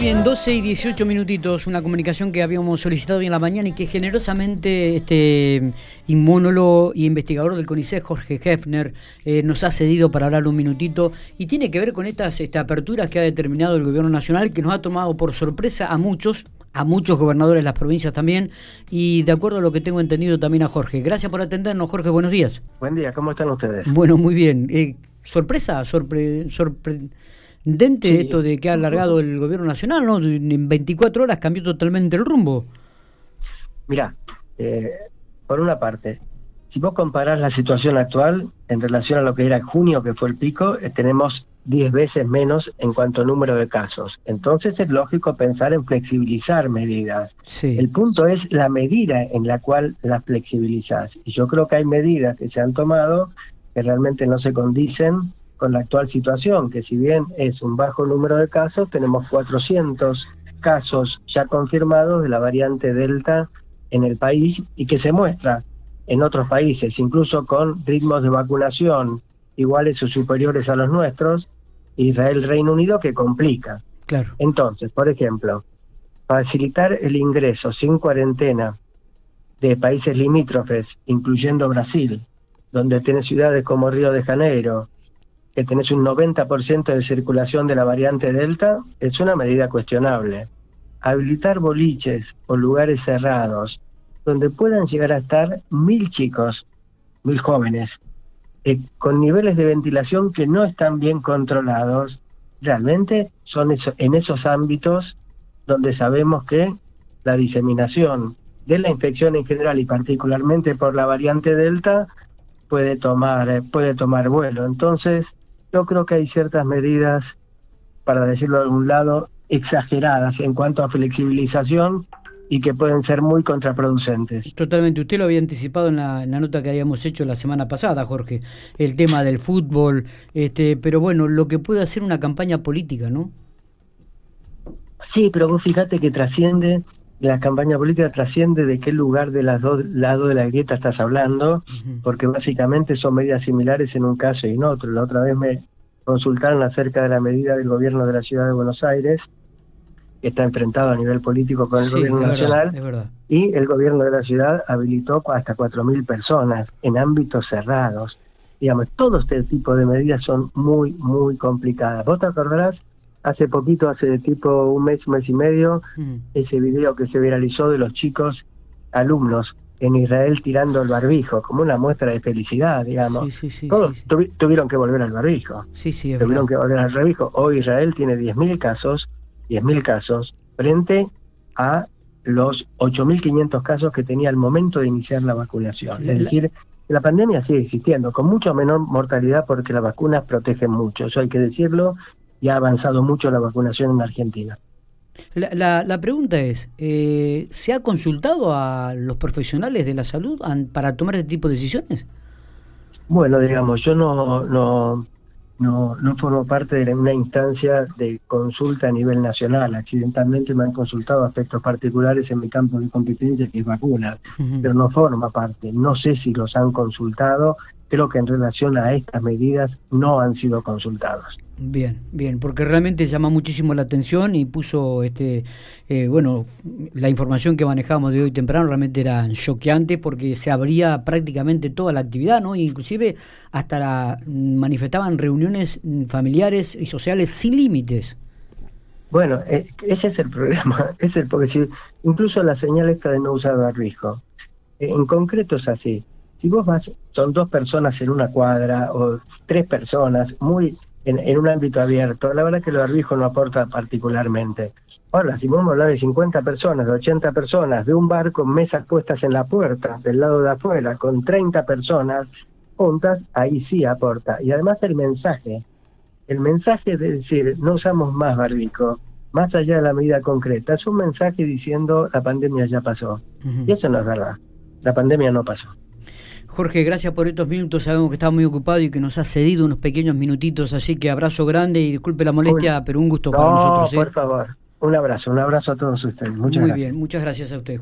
Bien, 12 y 18 minutitos, una comunicación que habíamos solicitado hoy en la mañana y que generosamente este inmunólogo y investigador del CONICET, Jorge Hefner, eh, nos ha cedido para hablar un minutito y tiene que ver con estas este, aperturas que ha determinado el gobierno nacional que nos ha tomado por sorpresa a muchos, a muchos gobernadores de las provincias también y de acuerdo a lo que tengo entendido también a Jorge. Gracias por atendernos, Jorge, buenos días. Buen día, ¿cómo están ustedes? Bueno, muy bien. Eh, sorpresa, sorpre, sorpre Dente esto de que ha alargado el gobierno nacional, ¿no? En 24 horas cambió totalmente el rumbo. Mira, eh, por una parte, si vos comparás la situación actual en relación a lo que era junio, que fue el pico, eh, tenemos 10 veces menos en cuanto a número de casos. Entonces es lógico pensar en flexibilizar medidas. El punto es la medida en la cual las flexibilizas. Y yo creo que hay medidas que se han tomado que realmente no se condicen con la actual situación, que si bien es un bajo número de casos, tenemos 400 casos ya confirmados de la variante Delta en el país y que se muestra en otros países, incluso con ritmos de vacunación iguales o superiores a los nuestros, Israel, Reino Unido, que complica. Claro. Entonces, por ejemplo, facilitar el ingreso sin cuarentena de países limítrofes, incluyendo Brasil, donde tiene ciudades como Río de Janeiro, que tenés un 90% de circulación de la variante Delta, es una medida cuestionable. Habilitar boliches o lugares cerrados donde puedan llegar a estar mil chicos, mil jóvenes, eh, con niveles de ventilación que no están bien controlados, realmente son en esos ámbitos donde sabemos que la diseminación de la infección en general y particularmente por la variante Delta puede tomar, eh, puede tomar vuelo. Entonces, yo creo que hay ciertas medidas, para decirlo de algún lado, exageradas en cuanto a flexibilización y que pueden ser muy contraproducentes. Totalmente, usted lo había anticipado en la, nota que habíamos hecho la semana pasada, Jorge, el tema del fútbol, este, pero bueno, lo que puede hacer una campaña política, ¿no? Sí, pero vos fíjate que trasciende la campaña política trasciende de qué lugar de las dos lados de la grieta estás hablando, porque básicamente son medidas similares en un caso y en otro. La otra vez me consultaron acerca de la medida del gobierno de la ciudad de Buenos Aires, que está enfrentado a nivel político con el gobierno nacional, y el gobierno de la ciudad habilitó hasta 4.000 personas en ámbitos cerrados. Digamos, todo este tipo de medidas son muy, muy complicadas. ¿Vos te acordarás hace poquito, hace tipo un mes, un mes y medio, mm. ese video que se viralizó de los chicos alumnos en Israel tirando el barbijo, como una muestra de felicidad, digamos. Todos tuvieron que volver al barbijo. Sí, sí, tuvieron que volver al barbijo. Hoy Israel tiene 10.000 casos, 10.000 casos, frente a los 8.500 casos que tenía al momento de iniciar la vacunación. Es decir, la pandemia sigue existiendo, con mucho menor mortalidad porque las vacunas protegen mucho, eso hay que decirlo, y ha avanzado mucho la vacunación en Argentina. La, la, pregunta es, eh, ¿se ha consultado a los profesionales de la salud para tomar este tipo de decisiones? Bueno, digamos, yo no, no, no, no formo parte de una instancia de consulta a nivel nacional. Accidentalmente me han consultado aspectos particulares en mi campo de competencia, que es vacunas, pero no forma parte. No sé si los han consultado. Creo que en relación a estas medidas no han sido consultados. Bien, bien, porque realmente llama muchísimo la atención y puso, este, eh, bueno, la información que manejamos de hoy temprano realmente era choqueante porque se abría prácticamente toda la actividad, ¿no? Inclusive hasta la, manifestaban reuniones familiares y sociales sin límites. Bueno, eh, ese es el problema, es el porque si incluso la señal esta de no usar barbijo, eh, en concreto es así. Si vos vas, son dos personas en una cuadra o tres personas, muy en, un ámbito abierto, la verdad que el barbijo no aporta particularmente. Ahora, si vamos a hablar de 50 personas, de 80 personas, de un bar con mesas puestas en la puerta, del lado de afuera, con 30 personas juntas, ahí sí aporta. Y además el mensaje, el mensaje de decir, no usamos más barbijo, más allá de la medida concreta, es un mensaje diciendo la pandemia ya pasó. Y eso no es verdad. La pandemia no pasó. Jorge, gracias por estos minutos. Sabemos que está muy ocupado y que nos ha cedido unos pequeños minutitos, así que abrazo grande y disculpe la molestia, pero un gusto para nosotros. ¿eh? Por favor, un abrazo, un abrazo a todos ustedes. Muchas muy gracias. bien, muchas gracias a usted.